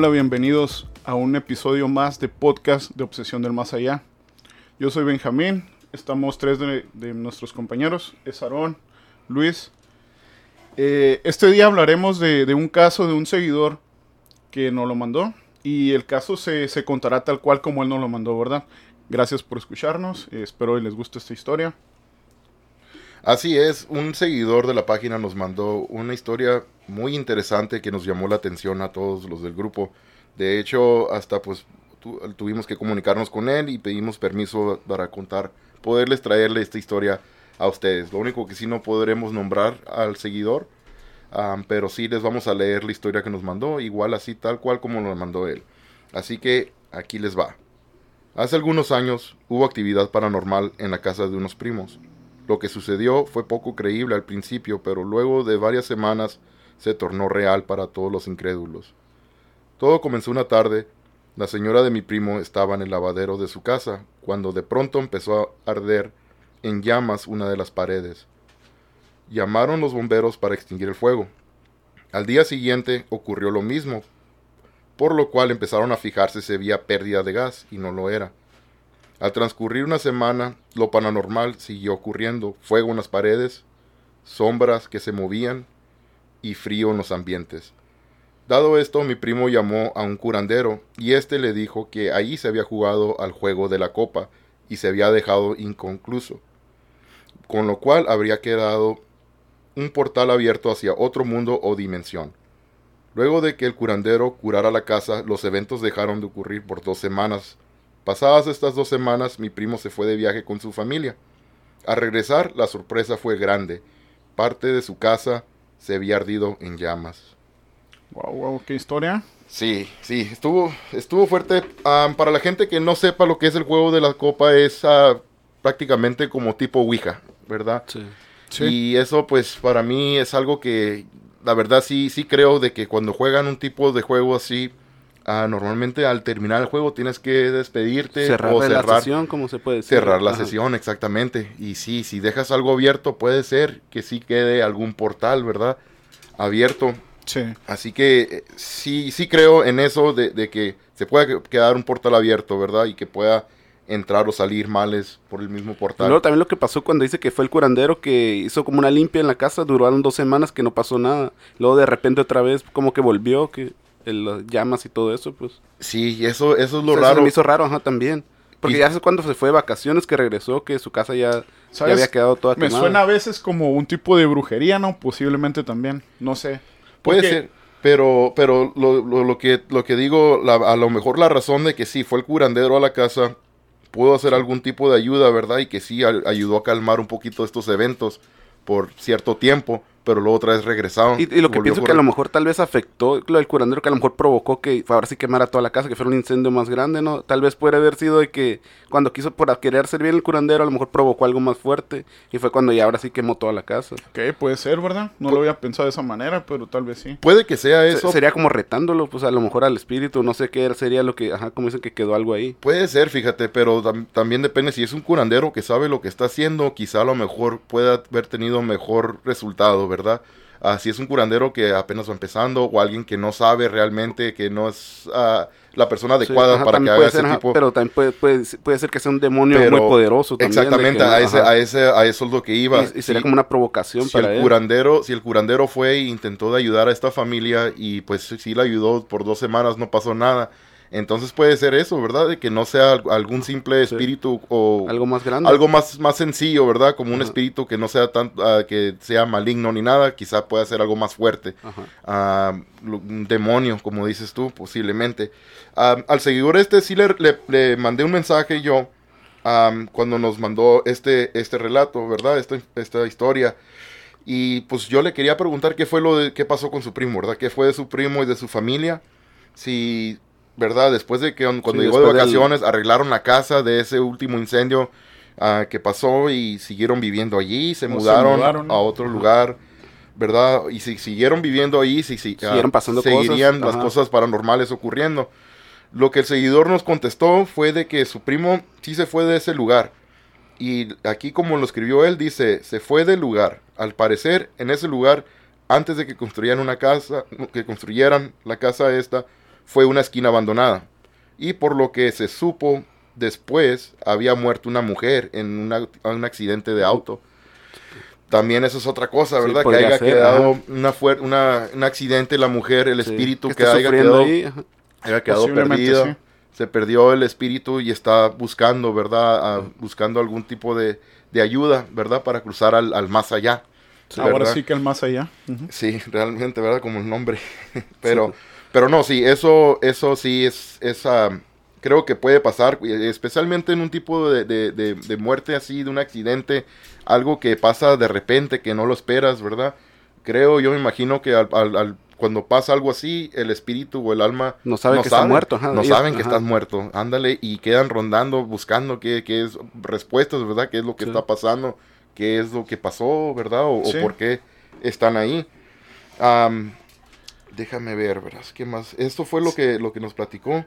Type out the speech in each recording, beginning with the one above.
Hola, bienvenidos a un episodio más de podcast de Obsesión del Más Allá. Yo soy Benjamín, estamos tres de, nuestros compañeros, es Aarón, Luis. Eh, este día hablaremos de, de, un caso de un seguidor que nos lo mandó y el caso se, se contará tal cual como él nos lo mandó, ¿verdad? Gracias por escucharnos, eh, espero que les guste esta historia. Así es, un seguidor de la página nos mandó una historia muy interesante que nos llamó la atención a todos los del grupo. De hecho, hasta pues tu, tuvimos que comunicarnos con él y pedimos permiso para contar, poderles traerle esta historia a ustedes. Lo único que sí no podremos nombrar al seguidor, um, pero sí les vamos a leer la historia que nos mandó, igual así tal cual como nos mandó él. Así que aquí les va. Hace algunos años hubo actividad paranormal en la casa de unos primos. Lo que sucedió fue poco creíble al principio, pero luego de varias semanas se tornó real para todos los incrédulos. Todo comenzó una tarde. La señora de mi primo estaba en el lavadero de su casa, cuando de pronto empezó a arder en llamas una de las paredes. Llamaron los bomberos para extinguir el fuego. Al día siguiente ocurrió lo mismo, por lo cual empezaron a fijarse si había pérdida de gas, y no lo era. Al transcurrir una semana, lo paranormal siguió ocurriendo, fuego en las paredes, sombras que se movían y frío en los ambientes. Dado esto, mi primo llamó a un curandero y éste le dijo que allí se había jugado al juego de la copa y se había dejado inconcluso, con lo cual habría quedado un portal abierto hacia otro mundo o dimensión. Luego de que el curandero curara la casa, los eventos dejaron de ocurrir por dos semanas, Pasadas estas dos semanas, mi primo se fue de viaje con su familia. Al regresar, la sorpresa fue grande. Parte de su casa se había ardido en llamas. Wow, wow, qué historia. Sí, sí, estuvo, estuvo fuerte. Um, para la gente que no sepa lo que es el juego de la copa, es uh, prácticamente como tipo Ouija, ¿verdad? Sí. sí. Y eso, pues, para mí es algo que, la verdad, sí, sí creo de que cuando juegan un tipo de juego así, Ah, normalmente al terminar el juego tienes que despedirte cerrar o cerrar la sesión, como se puede decir. Cerrar la Ajá. sesión, exactamente. Y sí, si dejas algo abierto, puede ser que sí quede algún portal, ¿verdad? Abierto. Sí. Así que eh, sí, sí creo en eso de, de, que se puede quedar un portal abierto, ¿verdad? Y que pueda entrar o salir males por el mismo portal. Luego también lo que pasó cuando dice que fue el curandero que hizo como una limpia en la casa, duraron dos semanas que no pasó nada. Luego de repente otra vez como que volvió, que las llamas y todo eso, pues. Sí, eso, eso es lo o sea, raro. Se me hizo raro, ajá, también. Porque y, ya hace cuando se fue de vacaciones que regresó, que su casa ya, ya había quedado toda Me quemada. suena a veces como un tipo de brujería, ¿no? Posiblemente también, no sé. Puede Porque... ser, pero, pero lo, lo, lo, que, lo que digo, la, a lo mejor la razón de que sí fue el curandero a la casa, pudo hacer algún tipo de ayuda, ¿verdad? Y que sí a, ayudó a calmar un poquito estos eventos por cierto tiempo pero luego otra vez regresaron. Y, y lo que pienso que a lo mejor tal vez afectó lo del curandero, que a lo mejor provocó que ahora sí quemara toda la casa, que fuera un incendio más grande, ¿no? Tal vez puede haber sido de que cuando quiso por querer servir el curandero, a lo mejor provocó algo más fuerte, y fue cuando ya ahora sí quemó toda la casa. Ok, puede ser, ¿verdad? No Pu lo había pensado de esa manera, pero tal vez sí. Puede que sea eso. Se, sería como retándolo, pues a lo mejor al espíritu, no sé qué sería lo que, ajá, como dicen que quedó algo ahí. Puede ser, fíjate, pero tam también depende si es un curandero que sabe lo que está haciendo, quizá a lo mejor pueda haber tenido mejor resultado, ¿verdad? Uh, si es un curandero que apenas va empezando o alguien que no sabe realmente, que no es uh, la persona adecuada sí, ajá, para que haga ser, ese ajá, tipo. Pero también puede, puede, puede, ser que sea un demonio pero, muy poderoso. También, exactamente, que, a, ese, a, ese, a eso es lo que iba. Y, y sería si, como una provocación si para el él. Curandero, si el curandero fue e intentó de ayudar a esta familia y pues sí la ayudó por dos semanas, no pasó nada. Entonces puede ser eso, ¿verdad? De que no sea algún simple espíritu sí. o algo más grande, algo más más sencillo, ¿verdad? Como un espíritu que no sea tan uh, que sea maligno ni nada, quizá pueda ser algo más fuerte, uh, un demonio, como dices tú, posiblemente. Uh, al seguidor este sí le, le, le mandé un mensaje yo cuando nos mandó este este relato, ¿verdad? Esta esta historia. Y pues yo le quería preguntar qué fue lo de qué pasó con su primo, ¿verdad? ¿Qué fue de su primo y de su familia? Si ¿verdad? Después de que cuando sí, llegó de vacaciones del... arreglaron la casa de ese último incendio uh, que pasó y siguieron viviendo allí, se, mudaron, se mudaron, a otro Ajá. lugar, ¿verdad? Y si siguieron viviendo allí, si, si, siguieron pasando seguirían cosas. las cosas paranormales ocurriendo. Lo que el seguidor nos contestó fue de que su primo sí se fue de ese lugar. Y aquí como lo escribió él, dice, se fue del lugar. Al parecer, en ese lugar, antes de que construyeran una casa, que construyeran la casa esta, fue una esquina abandonada. Y por lo que se supo después, había muerto una mujer en una- un accidente de auto. También eso es otra cosa, Sí, ¿verdad? que haya ser, quedado ajá. una fuer- una, un accidente, la mujer, el Sí, espíritu que haya quedado, haya perdido. sí. Se perdió el espíritu y está buscando, ¿verdad? Buscando algún tipo de, de ayuda, ¿verdad? Para cruzar al, al más allá. Ahora sí que el más allá. Sí, realmente, ¿verdad? Como el nombre. pero, pero no, sí, eso, eso sí es, es ah, creo que puede pasar, especialmente en un tipo de, de- de- de muerte así, de un accidente, algo que pasa de repente, que no lo esperas, ¿verdad? Creo, yo me imagino que al- al- al- cuando pasa algo así, el espíritu o el alma No sabe que está muerto, ajá, no ellos- saben que ajá. estás muerto, ándale, y quedan rondando, buscando qué, qué es, respuestas, ¿verdad? ¿Qué es lo que Sí. está pasando? ¿Qué es lo que pasó, verdad? O, por qué están ahí. Déjame ver, verás, ¿qué más? Esto fue lo que, lo que nos platicó.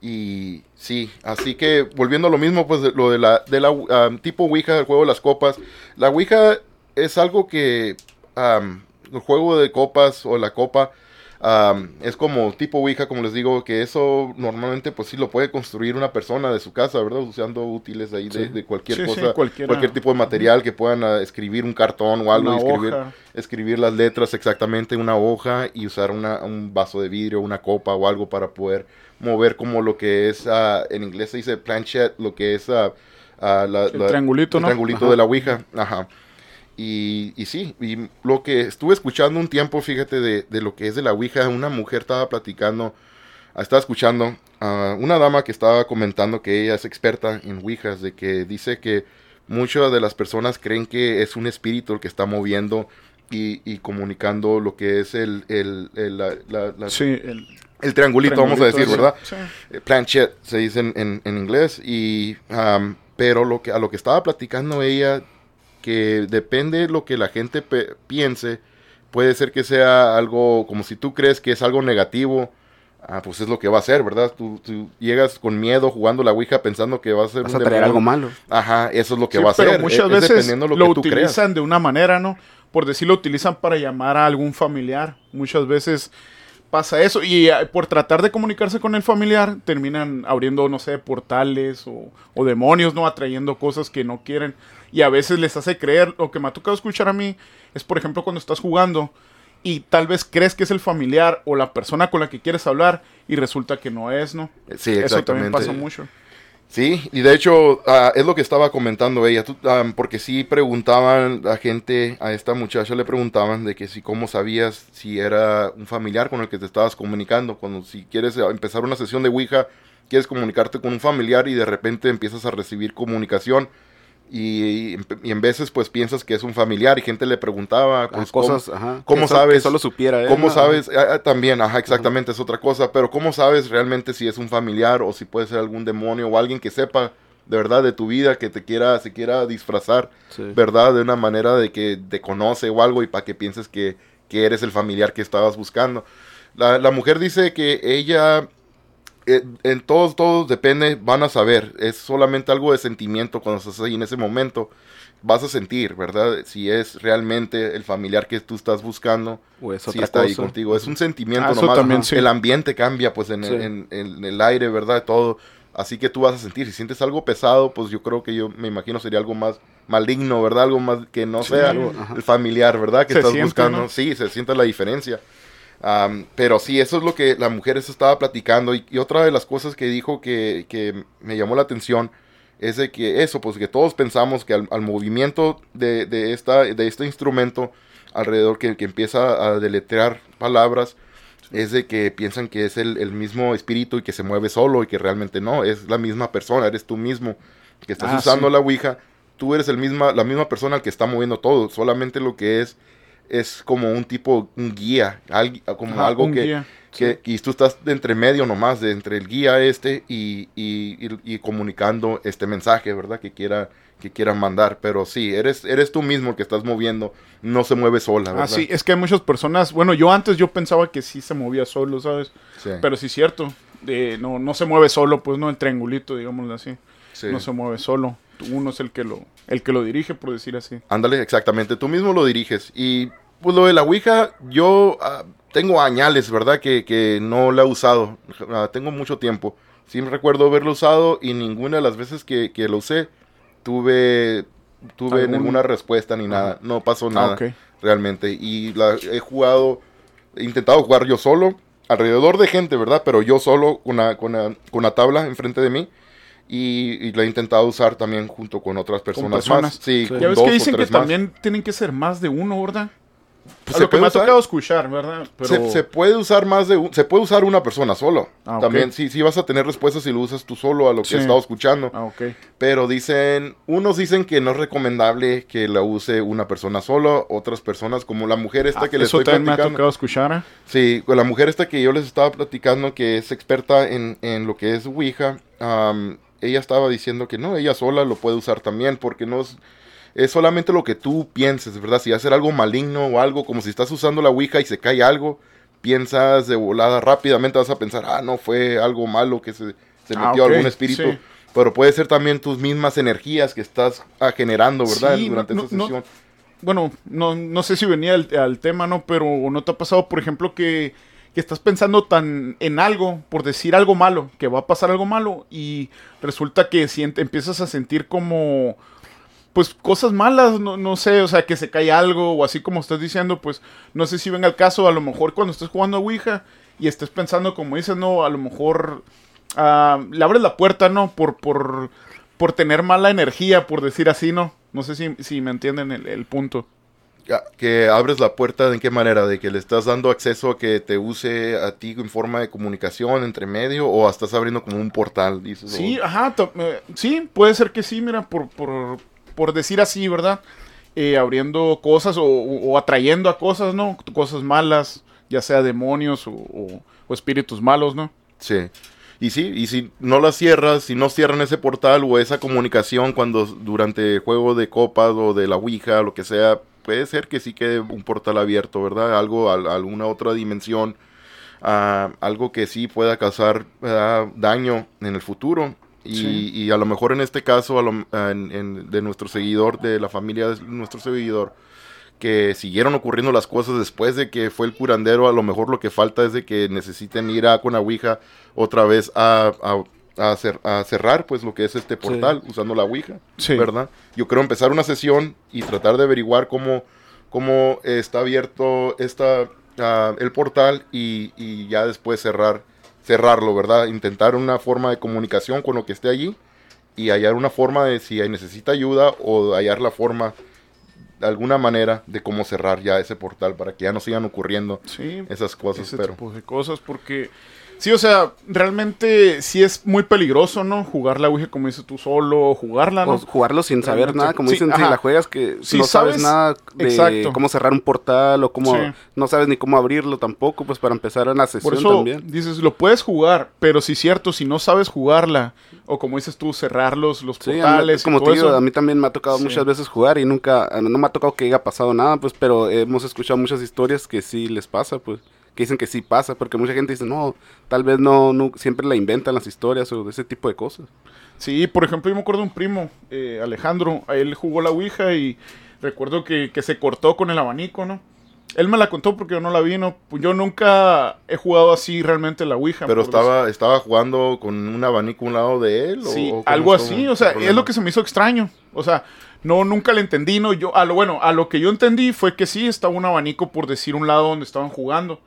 Y sí, así que volviendo a lo mismo, pues de- lo de la, de la tipo Ouija, el juego de las copas. La Ouija es algo que el juego de copas o la copa am, es como tipo Ouija, como les digo, que eso normalmente pues sí lo puede construir una persona de su casa, ¿verdad? Usando útiles ahí de, Sí. de cualquier Sí, cosa, cualquier tipo de material que puedan ah, escribir un cartón o algo, y escribir, hoja. escribir las letras exactamente en una hoja y usar una, un vaso de vidrio, una copa o algo para poder mover como lo que es, ah, en inglés se dice planchette, lo que es ah, la- El la- triangulito, el ¿no? triangulito Ajá. de la Ouija. Ajá. Y, y sí, y lo que estuve escuchando un tiempo, fíjate, de, de lo que es de la Ouija, una mujer estaba platicando, ah, estaba escuchando a una dama que estaba comentando que ella es experta en Ouijas, de que dice que muchas de las personas creen que es un espíritu el que está moviendo y, y comunicando lo que es el, el, el, la- la- la- Sí, el el triangulito, vamos a decir, ¿verdad? Sí. Eh, planchette se dice en, en- en inglés y am, pero lo que a lo que estaba platicando ella que depende lo que la gente pe- piense puede ser que sea algo como si tú crees que es algo negativo ah, pues es lo que va a ser verdad tú, tú llegas con miedo jugando la ouija pensando que va a ser Vas un a traer algo malo. ajá eso es lo que Sí, va a pero ser muchas es- es veces dependiendo lo, de lo, que tú creas utilizan de una manera, ¿no? Por decir, lo utilizan para llamar a algún familiar. Muchas veces pasa eso y eh, por tratar de comunicarse con el familiar terminan abriendo, no sé, portales o, o demonios, ¿no? Atrayendo cosas que no quieren y a veces les hace creer. Lo que me ha tocado escuchar a mí es, por ejemplo, cuando estás jugando y tal vez crees que es el familiar o la persona con la que quieres hablar y resulta que no es, ¿no? sí Eso también exactamente pasa mucho. Sí, y de hecho ah, es lo que estaba comentando ella, ah, porque sí preguntaban a gente, a esta muchacha le preguntaban de que si cómo sabías si era un familiar con el que te estabas comunicando, cuando si quieres empezar una sesión de Ouija, quieres comunicarte con un familiar y de repente empiezas a recibir comunicación y, y, y en veces pues piensas que es un familiar y gente le preguntaba Ah, pues, cosas, cómo- ajá. cómo que so- sabes- Que solo supiera él, ¿Cómo ¿no? sabes? Ah, ah, también, ajá, exactamente, es otra cosa. Pero ¿cómo sabes realmente si es un familiar o si puede ser algún demonio o alguien que sepa de verdad de tu vida, que te quiera, se quiera disfrazar, Sí. ¿verdad? De una manera de que te conoce o algo y para que pienses que, que eres el familiar que estabas buscando. La, la mujer dice que ella, eh, en todos, todos depende, van a saber. Es solamente algo de sentimiento cuando estás ahí en ese momento. Vas a sentir, ¿verdad? Si es realmente el familiar que tú estás buscando O es si está ahí contigo. Es un sentimiento Ah, nomás. también, sí. El ambiente cambia, pues, en, Sí. en- en el aire, ¿verdad? Todo. Así que tú vas a sentir. Si sientes algo pesado, pues yo creo que yo me imagino sería algo más maligno, ¿verdad? Algo más que no Sí, sea algo, el familiar, ¿verdad? Que Se estás siente, buscando. ¿no? Sí, se siente la diferencia. Pero sí, eso es lo que la mujer eso estaba platicando. Y, y otra de las cosas que dijo que, que me llamó la atención es de que eso, pues que todos pensamos que al, al movimiento de, de esta, de este instrumento alrededor que, que empieza a deletrear palabras, es de que piensan que es el, el mismo espíritu y que se mueve solo y que realmente no, es la misma persona, eres tú mismo que estás Ah, usando sí. la Ouija, tú eres el misma, la misma persona al que está moviendo todo, solamente lo que es es como un tipo, un guía, algo, como Ajá, algo que, guía, que y tú estás de entre medio nomás, de entre el guía este y, y, y- y comunicando este mensaje, ¿verdad? Que quiera, que quieran mandar, pero sí, eres, eres tú mismo el que estás moviendo, no se mueve sola, ¿verdad? Ah, sí, es que hay muchas personas, bueno, yo antes yo pensaba que sí se movía solo, ¿sabes? Sí, Pero sí es cierto, eh, no, no se mueve solo, pues no, el triangulito, digámoslo así, sí. no se mueve solo, uno es el que lo, el que lo dirige, por decir así. Ándale, exactamente, tú mismo lo diriges. Y pues lo de la Ouija, yo, ah, tengo añales, ¿verdad? Que, que no la he usado. Ah, tengo mucho tiempo. Sí me recuerdo haberlo usado y ninguna de las veces que, que lo usé tuve, tuve ¿Algún- ninguna respuesta ni nada. No pasó nada Ah, ok. realmente. Y la he jugado, he intentado jugar yo solo, alrededor de gente, ¿verdad? Pero yo solo con una, con una, con una tabla enfrente de mí. Y, y la he intentado usar también junto con otras personas, personas. más. Sí, Sí. con Ya ves dos que dicen que más. también tienen que ser más de uno, ¿verdad? Pues A se lo que me puede ha usar- tocado escuchar, ¿verdad? Pero... Se, se puede usar más de un, se puede usar una persona solo. Ah. También sí, sí vas a tener respuestas si lo usas tú solo a lo que Sí. he estado escuchando. Ah, ok. Pero dicen, unos dicen que no es recomendable que la use una persona solo, otras personas como la mujer esta Ah, que les Eso estoy también me ha platicando. tocado escuchar. ¿eh? Sí, con la mujer esta que yo les estaba platicando que es experta en, en lo que es Ouija, ella estaba diciendo que no, ella sola lo puede usar también porque no es, es solamente lo que tú pienses, ¿verdad? Si ser algo maligno o algo, como si estás usando la Ouija y se cae algo, piensas de volada rápidamente, vas a pensar, ah, no, fue algo malo que se, se Ah, metió ok, algún espíritu. sí. Pero puede ser también tus mismas energías que estás ah, generando, ¿verdad? Sí, Durante no- esa no- sesión. Bueno, no, no sé si venía al, al tema, ¿no? Pero ¿no te ha pasado, por ejemplo, que, que estás pensando tan en algo, por decir algo malo, que va a pasar algo malo, y resulta que siente, empiezas a sentir como, pues, cosas malas, no, no sé, o sea, que se cae algo, o así como estás diciendo, pues, no sé si venga el caso, a lo mejor cuando estés jugando a Ouija y estés pensando, como dices, no, a lo mejor ah, le abres la puerta, ¿no? Por, por, por tener mala energía, por decir así, ¿no? No sé si, si me entienden el, el punto. Que abres la puerta, ¿en qué manera? ¿De que le estás dando acceso a que te use a ti en forma de comunicación entre medio o estás abriendo como un portal? Dices, Sí, o- ajá, eh, sí, puede ser que sí, mira, por, por, por decir así, ¿verdad? Eh, abriendo cosas o, atrayendo a cosas, ¿no? Cosas malas, ya sea demonios o, o- o espíritus malos, ¿no? sí. Y sí, y si no la cierras, si no cierran ese portal o esa comunicación cuando durante juego de copas o de la Ouija, lo que sea, puede ser que sí quede un portal abierto, ¿verdad? Algo, a, alguna otra dimensión, ah, algo que sí pueda causar ah, daño en el futuro. Y, Sí. y a lo mejor en este caso, a lo- en- en- de nuestro seguidor, de la familia de nuestro seguidor, que siguieron ocurriendo las cosas después de que fue el curandero, a lo mejor lo que falta es de que necesiten ir a con la Ouija otra vez a, a- a cer- a cerrar pues lo que es este portal usando la Ouija, Sí. ¿verdad? Yo creo empezar una sesión y tratar de averiguar cómo, cómo está abierto esta, ah, el portal y, y ya después cerrar cerrarlo, ¿verdad? Intentar una forma de comunicación con lo que esté allí y hallar una forma de si necesita ayuda o hallar la forma de alguna manera de cómo cerrar ya ese portal para que ya no sigan ocurriendo Sí, esas cosas, ese pero tipo de cosas, porque sí, o sea, realmente sí es muy peligroso, ¿no? Jugar la Ouija como dices tú solo, jugarla, ¿no? O jugarlo sin saber Realmente, nada, como sí, dicen, si la juegas que Si no sabes, sabes- nada de exacto. cómo cerrar un portal o cómo Sí. no sabes ni cómo abrirlo tampoco, pues para empezar en la sesión Por eso también. dices, lo puedes jugar, pero si es cierto, si no sabes jugarla, o como dices tú, cerrar los, los Sí, portales, y como te digo, eso, a mí también me ha tocado Sí. muchas veces jugar y nunca, no me ha tocado que haya pasado nada, pues, pero hemos escuchado muchas historias que sí les pasa, pues, que dicen que sí pasa, porque mucha gente dice, no, tal vez no, no siempre la inventan las historias o de ese tipo de cosas. Sí, por ejemplo, yo me acuerdo de un primo, eh, Alejandro, a él jugó la Ouija y recuerdo que, que se cortó con el abanico, ¿no? Él me la contó porque yo no la vi, ¿no? Pues Yo nunca he jugado así realmente la Ouija. pero estaba estaba jugando con un abanico a un lado de él o- Sí, o algo así, o sea, es lo que se me hizo extraño. O sea, no, nunca le entendí, no, yo, a lo bueno, a lo que yo entendí fue que sí, estaba un abanico por decir un lado donde estaban jugando.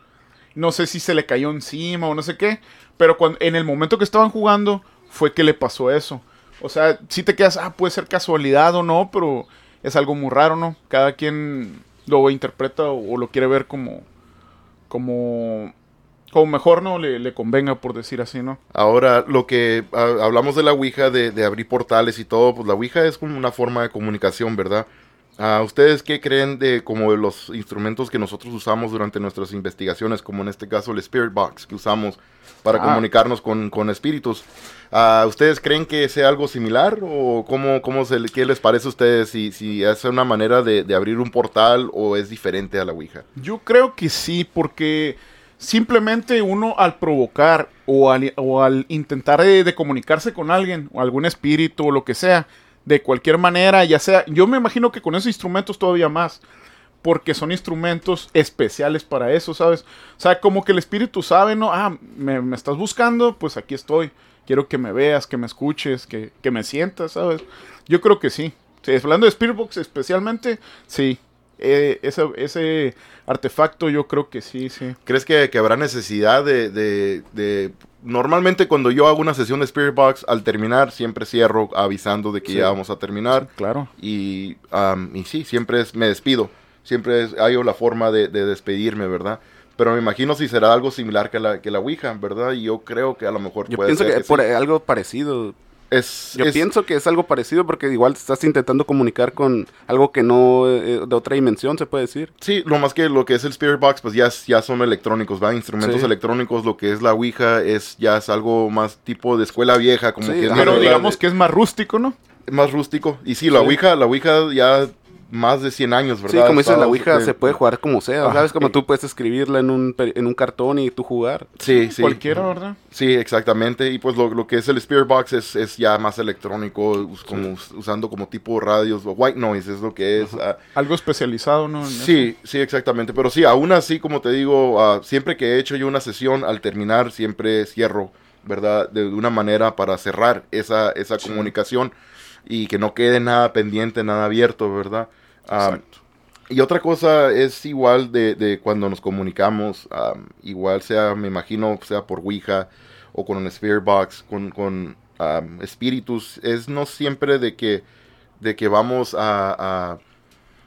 No sé si se le cayó encima o no sé qué, pero cuando, en el momento que estaban jugando fue que le pasó eso. O sea, si te quedas, ah, puede ser casualidad o no, pero es algo muy raro, ¿no? Cada quien lo interpreta o, lo quiere ver como, como, como mejor, ¿no? Le, le convenga, por decir así, ¿no? Ahora, lo que hablamos de la Ouija, de, de abrir portales y todo, pues la Ouija es como una forma de comunicación, ¿verdad? Ah, ¿Ustedes qué creen de como los instrumentos que nosotros usamos durante nuestras investigaciones, como en este caso el Spirit Box que usamos para Ah. comunicarnos con, con espíritus? Ah, ¿Ustedes creen que sea algo similar o cómo, cómo se, qué les parece a ustedes si, si es una manera de, de abrir un portal o es diferente a la Ouija? Yo creo que sí, porque simplemente uno al provocar o al, o al intentar de, de comunicarse con alguien o algún espíritu o lo que sea, de cualquier manera, ya sea, yo me imagino que con esos instrumentos todavía más, porque son instrumentos especiales para eso, ¿sabes? O sea, como que el espíritu sabe, ¿no? Ah, me, me estás buscando, pues aquí estoy. Quiero que me veas, que me escuches, que, que me sientas, ¿sabes? Yo creo que sí. Sí, hablando de Spirit Box especialmente, sí. Eh, ese, ese artefacto yo creo que sí, sí. ¿Crees que, que habrá necesidad de, de- de- Normalmente cuando yo hago una sesión de Spirit Box, al terminar siempre cierro avisando de que Sí. ya vamos a terminar. Claro. Y, am, y sí, siempre es, me despido. Siempre es, hay la forma de, de despedirme, ¿verdad? Pero me imagino si será algo similar que la, que la Ouija, ¿verdad? Y yo creo que a lo mejor Yo puede pienso ser que, que por sí. algo parecido. Es, Yo es- pienso que es algo parecido porque igual estás intentando comunicar con algo que no, eh, de otra dimensión, se puede decir. Sí, lo más que lo que es el Spirit Box, pues ya, es- ya son electrónicos, ¿va? Instrumentos Sí. electrónicos, lo que es la Ouija es ya es algo más tipo de escuela vieja, como Sí, que es más, Pero de- digamos que es más rústico, ¿no? más rústico. Y sí, la Sí. Ouija, la Ouija ya más de 100 años, ¿verdad? Sí, como dices, la Ouija eh, se puede jugar como sea, Ajá. ¿sabes? Como tú puedes escribirla en un, en un cartón y tú jugar. Sí, sí. Cualquiera, ¿verdad? Sí, exactamente. Y pues lo, lo que es el Spirit Box es, es ya más electrónico, como, us- usando como tipo radios, o white noise es lo que es. ah, Algo especializado, ¿no? Sí, sí, exactamente. Pero sí, aún así, como te digo, ah, siempre que he hecho yo una sesión, al terminar siempre cierro, ¿verdad? De una manera para cerrar esa, esa comunicación y que no quede nada pendiente, nada abierto, ¿verdad? Exacto. y otra cosa es igual de, de cuando nos comunicamos, am, igual sea, me imagino, sea por Ouija o con un Spirit Box, con, con espíritus, es no siempre de que, de que vamos a, a,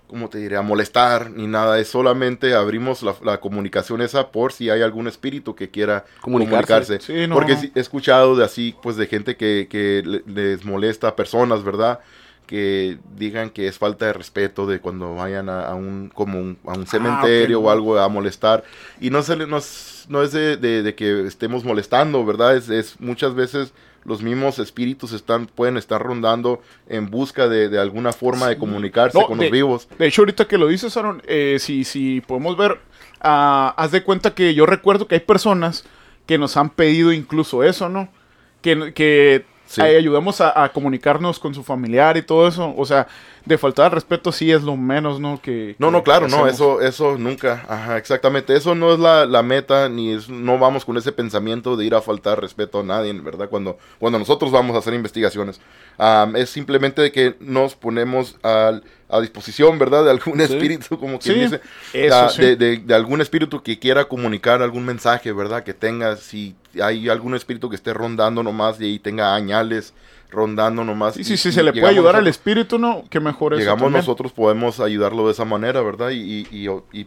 ¿cómo te diré?, a molestar ni nada, es solamente abrimos la, la comunicación esa por si hay algún espíritu que quiera Comunicarse. comunicarse. Sí, no, Porque no. he escuchado de así, pues de gente que, que le- les molesta a personas, ¿verdad? Que digan que es falta de respeto de cuando vayan a, a un como un, a un cementerio Ah, ok. o algo a molestar. Y no, se le- no es, no es de, de- de que estemos molestando, ¿verdad? Es, es muchas veces los mismos espíritus están pueden estar rondando en busca de, de alguna forma de comunicarse No, con los vivos. De hecho, ahorita que lo dices, Aaron, eh, si, si podemos ver, ah, haz de cuenta que yo recuerdo que hay personas que nos han pedido incluso eso, ¿no? Que, que Sí. ayudamos a, a comunicarnos con su familiar y todo eso. O sea, de faltar al respeto sí es lo menos, ¿no? Que, No, no, claro, no, eso, eso nunca, ajá, exactamente, eso no es la, la meta, ni es, no vamos con ese pensamiento de ir a faltar respeto a nadie, ¿verdad? Cuando, cuando nosotros vamos a hacer investigaciones, Am, es simplemente de que nos ponemos al- a disposición, ¿verdad? De algún Sí. espíritu, como quien Sí, dice, eso ah, sí. de, de- de algún espíritu que quiera comunicar algún mensaje, ¿verdad? Que tenga, si hay algún espíritu que esté rondando nomás y ahí tenga añales rondando nomás. Y- sí, sí, y se le puede ayudar al espíritu, ¿no? Que mejor eso llegamos también. nosotros podemos ayudarlo de esa manera, ¿verdad? Y, y, y-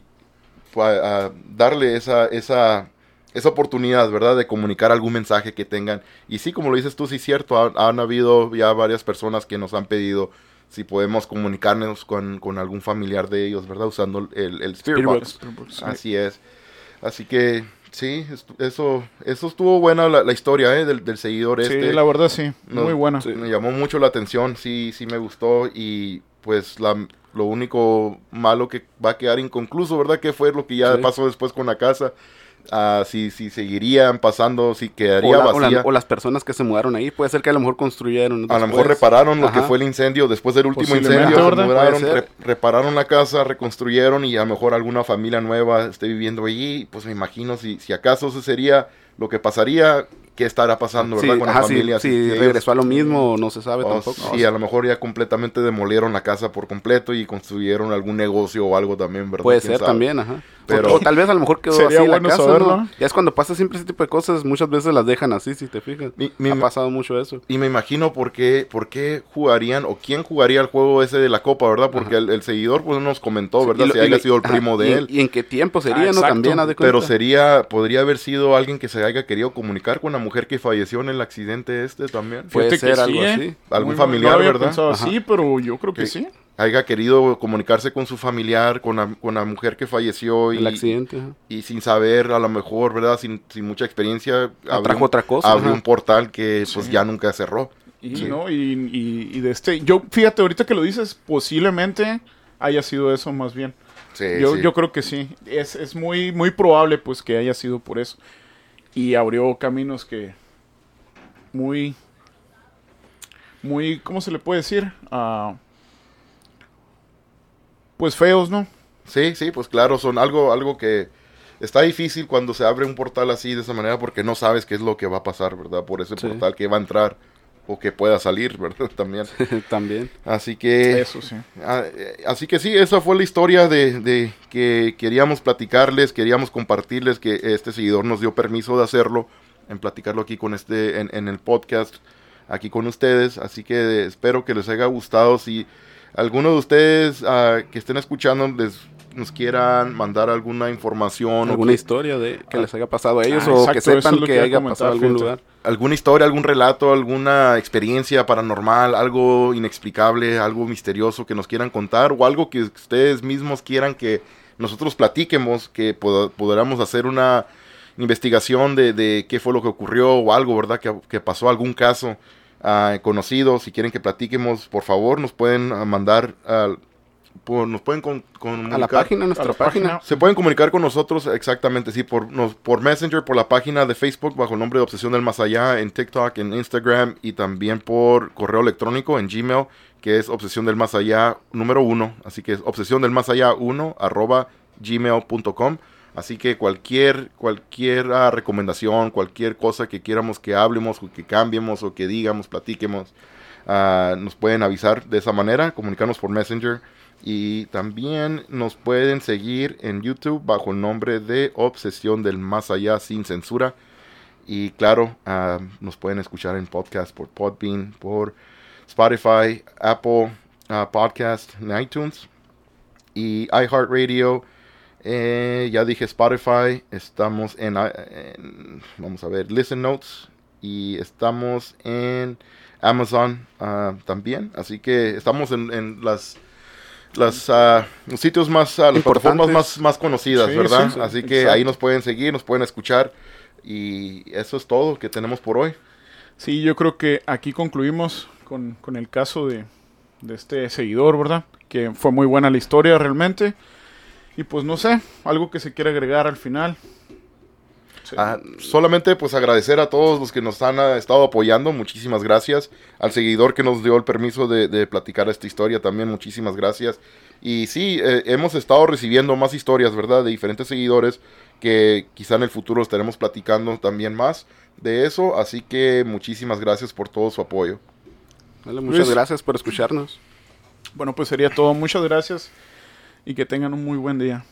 a darle esa, esa, esa oportunidad, ¿verdad? De comunicar algún mensaje que tengan. Y sí, como lo dices tú, sí es cierto, han, han habido ya varias personas que nos han pedido si podemos comunicarnos con, con algún familiar de ellos, ¿verdad? Usando el, el Spirit, Spirit Box. Box. Sí. Así es. Así que sí, eso, eso estuvo buena la, la historia, ¿eh? Del, del seguidor Sí, este. la verdad sí. Muy buena. sí. Me llamó mucho la atención, sí, sí me gustó y pues la, lo único malo que va a quedar inconcluso, ¿verdad? Que fue lo que ya Sí. pasó después con la casa. Ah, si, si seguirían pasando, si quedaría o la- vacía. o las personas que se mudaron ahí, puede ser que a lo mejor construyeron. a lo mejor repararon lo que fue el incendio. Después del último incendio, se mudaron, re- repararon la casa, reconstruyeron y a lo mejor alguna familia nueva esté viviendo allí. Pues me imagino si, si acaso eso sería lo que pasaría, qué estará pasando, Sí, ¿verdad? Con ajá, la familia. si regresó a lo mismo, no se sabe o tampoco. sí, a lo mejor ya completamente demolieron la casa por completo y construyeron algún negocio o algo también, ¿verdad? Puede ¿Quién ser sabe? también, ajá. Pero- o, tal vez a lo mejor quedó Sería así la bueno casa, saberlo, ¿no? Ya es cuando pasa siempre ese tipo de cosas, muchas veces las dejan así, si te fijas. Mi- mi- ha pasado mucho eso. Y me imagino por qué, por qué jugarían o quién jugaría el juego ese de la copa, ¿verdad? Porque el, el seguidor pues nos comentó, ¿verdad? Y lo- si haya sido el ajá, primo de y- él. Y en qué tiempo sería, Ah, ¿no? exacto. También, de Pero sería, podría haber sido alguien que se haya querido comunicar con la mujer que falleció en el accidente este también. Puede Fíjate que ser algo sí, ¿eh? así. Algún Muy familiar, No había ¿verdad? pensado así, pero yo creo que Que- sí. Haya querido comunicarse con su familiar, con la, con la mujer que falleció y, El accidente. ajá. y sin saber, a lo mejor, ¿verdad? Sin, sin mucha experiencia. abrió otra cosa. abrió ajá. un portal que pues Sí. ya nunca cerró. Y, Sí. ¿no? y, y- y de este, yo, fíjate, ahorita que lo dices, posiblemente haya sido eso más bien. Sí, yo, sí. yo creo que sí. Es, es muy, muy probable, pues, que haya sido por eso. Y abrió caminos que muy, muy, ¿cómo se le puede decir? Ah, pues feos, ¿no? Sí, sí, pues claro, son algo, algo que está difícil cuando se abre un portal así de esa manera porque no sabes qué es lo que va a pasar, ¿verdad? Por ese Sí. portal que va a entrar o que pueda salir, ¿verdad? También. También. Así que... Eso sí. Ah, eh, Así que sí, esa fue la historia de, de que queríamos platicarles, queríamos compartirles que este seguidor nos dio permiso de hacerlo, en platicarlo aquí con este, en, en el podcast, aquí con ustedes. Así que espero que les haya gustado. Si alguno de ustedes ah, que estén escuchando les, nos quieran mandar alguna información o alguna que- historia de que les haya pasado a ellos Ah, o exacto, que es sepan lo que que a haya pasado en algún lugar. alguna historia, algún relato, alguna experiencia paranormal, algo inexplicable, algo misterioso que nos quieran contar o algo que ustedes mismos quieran que nosotros platiquemos, que pod- podamos hacer una investigación de, de qué fue lo que ocurrió o algo, ¿verdad? Que, que pasó, algún caso ah, conocido. Si quieren que platiquemos, por favor, nos pueden ah, mandar, al- por- nos pueden con, A la página, a nuestra A la página. página. Se pueden comunicar con nosotros exactamente, sí, por, nos- por Messenger, por la página de Facebook bajo el nombre de Obsesión del Más Allá, en TikTok, en Instagram y también por correo electrónico en Gmail, que es Obsesión del Más Allá número uno. Así que es Obsesión del Más Allá uno arroba gmail.com. Así que cualquier, cualquier recomendación, cualquier cosa que quieramos que hablemos o que cambiemos o que digamos, platiquemos, ah, nos pueden avisar de esa manera, comunicarnos por Messenger. Y también nos pueden seguir en YouTube bajo el nombre de Obsesión del Más Allá sin censura. Y claro, ah, nos pueden escuchar en podcast por Podbean, por Spotify, Apple ah, Podcast, iTunes y iHeartRadio. Eh, ya dije Spotify, estamos en, ah, en- vamos a ver, Listen Notes y estamos en Amazon ah, también. Así que estamos en, en las las ah, los sitios más, ah, las plataformas más, más conocidas, Sí, ¿verdad? sí, sí, Así que exacto. ahí nos pueden seguir, nos pueden escuchar y eso es todo que tenemos por hoy. Sí, yo creo que aquí concluimos con, con el caso de, de este seguidor, ¿verdad? Que fue muy buena la historia realmente. Y pues no sé, algo que se quiere agregar al final. Sí. Ah, solamente pues agradecer a todos los que nos han ah, estado apoyando, muchísimas gracias. Al seguidor que nos dio el permiso de, de platicar esta historia también, muchísimas gracias. Y sí, eh, hemos estado recibiendo más historias, ¿verdad? De diferentes seguidores que quizá en el futuro estaremos platicando también más de eso. Así que muchísimas gracias por todo su apoyo. Dale, muchas Luis. gracias por escucharnos. Bueno, pues sería todo. Muchas gracias y que tengan un muy buen día.